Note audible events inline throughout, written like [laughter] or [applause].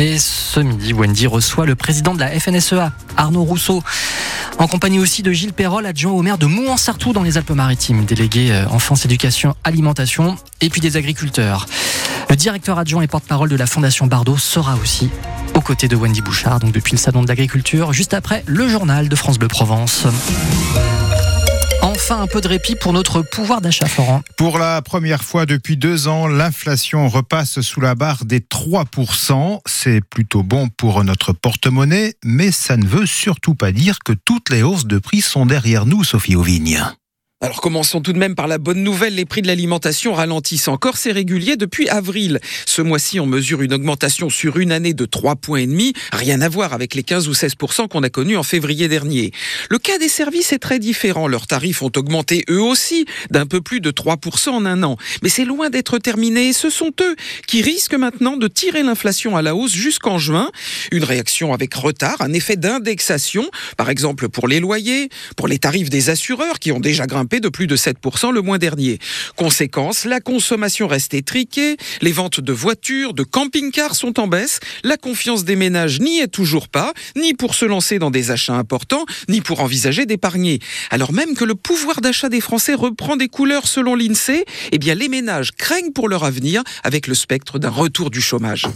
Et ce midi, Wendy reçoit le président de la FNSEA, Arnaud Rousseau, en compagnie aussi de Gilles Perrol, adjoint au maire de Mouan-Sartoux dans les Alpes-Maritimes, délégué euh, enfance, éducation, alimentation, et puis des agriculteurs. Le directeur adjoint et porte-parole de la Fondation Bardot sera aussi aux côtés de Wendy Bouchard, donc depuis le salon de l'agriculture, juste après le journal de France Bleu Provence. Enfin, un peu de répit pour notre pouvoir d'achat, Florent. Pour la première fois depuis deux ans, l'inflation repasse sous la barre des 3%. C'est plutôt bon pour notre porte-monnaie, mais ça ne veut surtout pas dire que toutes les hausses de prix sont derrière nous, Sophie Auvigne. Alors commençons tout de même par la bonne nouvelle, les prix de l'alimentation ralentissent encore, c'est régulier depuis avril. Ce mois-ci, on mesure une augmentation sur une année de 3 points et demi, rien à voir avec les 15 ou 16% qu'on a connus en février dernier. Le cas des services est très différent, leurs tarifs ont augmenté eux aussi d'un peu plus de 3% en un an, mais c'est loin d'être terminé. Ce sont eux qui risquent maintenant de tirer l'inflation à la hausse jusqu'en juin, une réaction avec retard, un effet d'indexation, par exemple pour les loyers, pour les tarifs des assureurs qui ont déjà grimpé de plus de 7% le mois dernier. Conséquence, la consommation reste étriquée, les ventes de voitures, de camping-cars sont en baisse, la confiance des ménages n'y est toujours pas, ni pour se lancer dans des achats importants, ni pour envisager d'épargner. Alors même que le pouvoir d'achat des Français reprend des couleurs selon l'INSEE, eh bien les ménages craignent pour leur avenir avec le spectre d'un retour du chômage.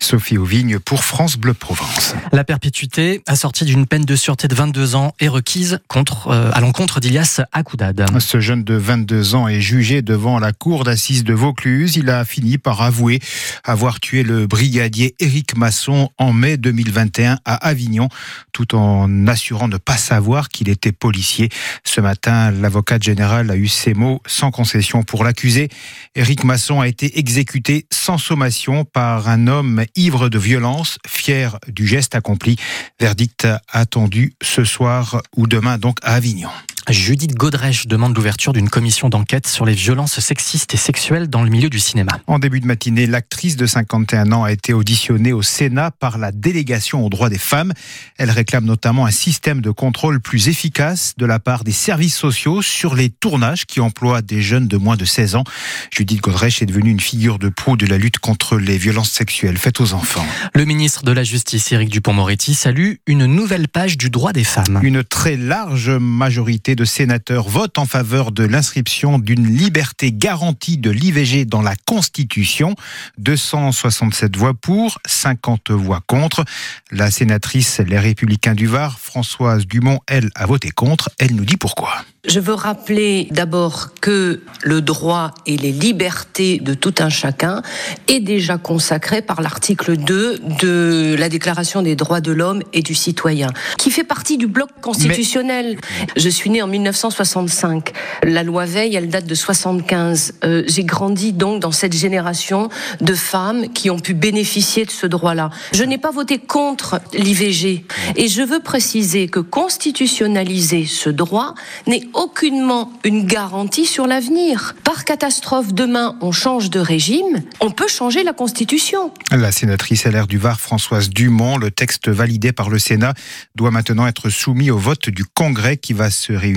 Sophie Auvigne pour France Bleu Provence. La perpétuité, assortie d'une peine de sûreté de 22 ans, est requise contre, euh, à l'encontre d'Ilias Akoudad. Ce jeune de 22 ans est jugé devant la cour d'assises de Vaucluse. Il a fini par avouer avoir tué le brigadier Éric Masson en mai 2021 à Avignon, tout en assurant ne pas savoir qu'il était policier. Ce matin, l'avocat général a eu ces mots sans concession pour l'accuser. Éric Masson a été exécuté sans sommation par un homme ivre de violence, fier du geste accompli. Verdict attendu ce soir ou demain donc à Avignon. Judith Godrèche demande l'ouverture d'une commission d'enquête sur les violences sexistes et sexuelles dans le milieu du cinéma. En début de matinée, l'actrice de 51 ans a été auditionnée au Sénat par la délégation aux droits des femmes. Elle réclame notamment un système de contrôle plus efficace de la part des services sociaux sur les tournages qui emploient des jeunes de moins de 16 ans. Judith Godrèche est devenue une figure de proue de la lutte contre les violences sexuelles faites aux enfants. Le ministre de la Justice, Éric Dupont-Moretti, salue une nouvelle page du droit des femmes. Une très large majorité de sénateurs votent en faveur de l'inscription d'une liberté garantie de l'IVG dans la Constitution. 267 voix pour, 50 voix contre. La sénatrice Les Républicains du Var, Françoise Dumont, elle, a voté contre. Elle nous dit pourquoi. Je veux rappeler d'abord que le droit et les libertés de tout un chacun est déjà consacré par l'article 2 de la Déclaration des droits de l'homme et du citoyen, qui fait partie du bloc constitutionnel. Je suis né en 1965. La loi Veil, elle date de 75. Euh, J'ai grandi donc dans cette génération de femmes qui ont pu bénéficier de ce droit-là. Je n'ai pas voté contre l'IVG et je veux préciser que constitutionnaliser ce droit n'est aucunement une garantie sur l'avenir. Par catastrophe, demain, on change de régime, on peut changer la Constitution. La sénatrice LR du Var, Françoise Dumont, le texte validé par le Sénat doit maintenant être soumis au vote du Congrès qui va se réunir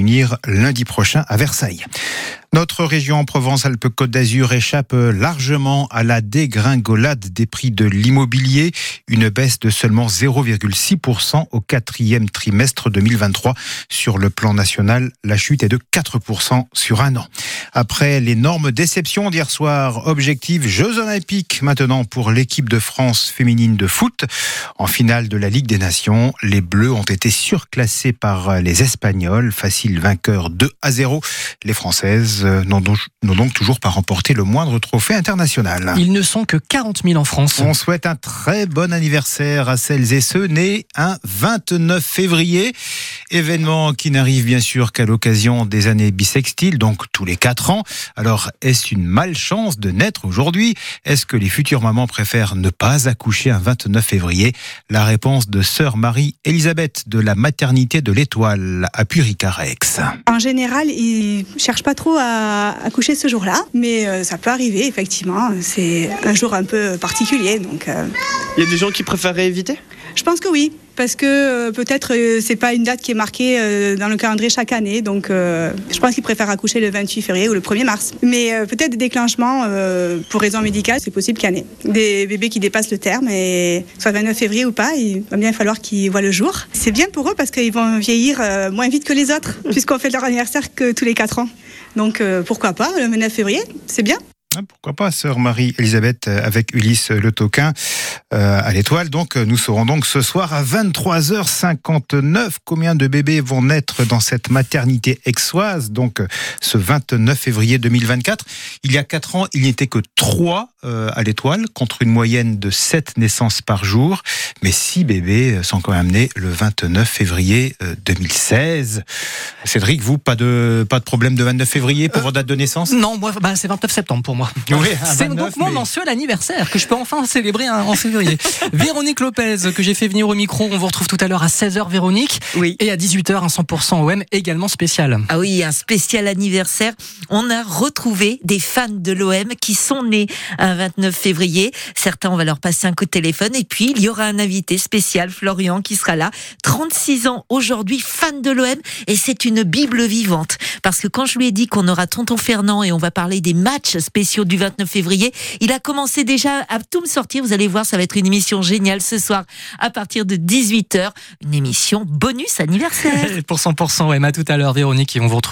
lundi prochain à Versailles. Notre région Provence-Alpes-Côte d'Azur échappe largement à la dégringolade des prix de l'immobilier, une baisse de seulement 0,6% au quatrième trimestre 2023. Sur le plan national, la chute est de 4% sur un an. Après l'énorme déception d'hier soir, objectif Jeux Olympiques maintenant pour l'équipe de France féminine de foot. En finale de la Ligue des Nations, les Bleus ont été surclassés par les Espagnols, facile vainqueur 2 à 0. Les Françaises euh, n'ont donc, toujours pas remporté le moindre trophée international. Ils ne sont que 40 000 en France. On souhaite un très bon anniversaire à celles et ceux nés un 29 février. Événement qui n'arrive bien sûr qu'à l'occasion des années bissextiles, donc tous les 4 ans. Alors, est-ce une malchance de naître aujourd'hui? Est-ce que les futures mamans préfèrent ne pas accoucher un 29 février? La réponse de sœur Marie-Elisabeth de la maternité de l'Étoile à Puricarex. En général, ils cherchent pas trop à accoucher ce jour-là, mais euh, ça peut arriver effectivement. C'est un jour un peu particulier, donc. Euh. Il y a des gens qui préféraient éviter Je pense que oui, parce que euh, peut-être euh, c'est pas une date qui est marquée dans le calendrier chaque année, donc je pense qu'ils préfèrent accoucher le 28 février ou le 1er mars. Mais peut-être des déclenchements pour raison médicale, c'est possible qu'il y en ait. Des bébés qui dépassent le terme, et soit 29 février ou pas, il va bien falloir qu'ils voient le jour. C'est bien pour eux parce qu'ils vont vieillir moins vite que les autres, [laughs] puisqu'on fait leur anniversaire que tous les 4 ans. Donc euh, pourquoi pas, le 29 février, c'est bien. Ah, Pourquoi pas, sœur Marie-Elisabeth, euh, avec Ulysse Le Toquin à l'étoile. Donc, euh, nous saurons donc ce soir à 23h59 combien de bébés vont naître dans cette maternité aixoise, donc euh, ce 29 février 2024. Il y a 4 ans, il n'y était que 3 euh, à l'étoile, contre une moyenne de 7 naissances par jour. Mais 6 bébés euh, sont quand même nés le 29 février euh, 2016. Cédric, vous, pas de, pas de problème de 29 février pour votre date de naissance? Non, moi, bah, c'est 29 septembre pour moi. Oui, c'est 29, donc mon mais- mensuel anniversaire que je peux enfin célébrer en février. [laughs] Véronique Lopez, que j'ai fait venir au micro, on vous retrouve tout à l'heure à 16h, Véronique. Oui. Et à 18h, un 100% OM également spécial. Ah oui, un spécial anniversaire. On a retrouvé des fans de l'OM qui sont nés un 29 février. Certains, on va leur passer un coup de téléphone. Et puis, il y aura un invité spécial, Florian, qui sera là. 36 ans aujourd'hui, fan de l'OM. Et c'est une Bible vivante. Parce que quand je lui ai dit qu'on aura Tonton Fernand et on va parler des matchs spéciaux du 29 février, il a commencé déjà à tout me sortir. Vous allez voir, ça va être une émission géniale ce soir à partir de 18h. Une émission bonus anniversaire. [laughs] Pour 100% OM, à tout à l'heure, Véronique, et on vous retrouve.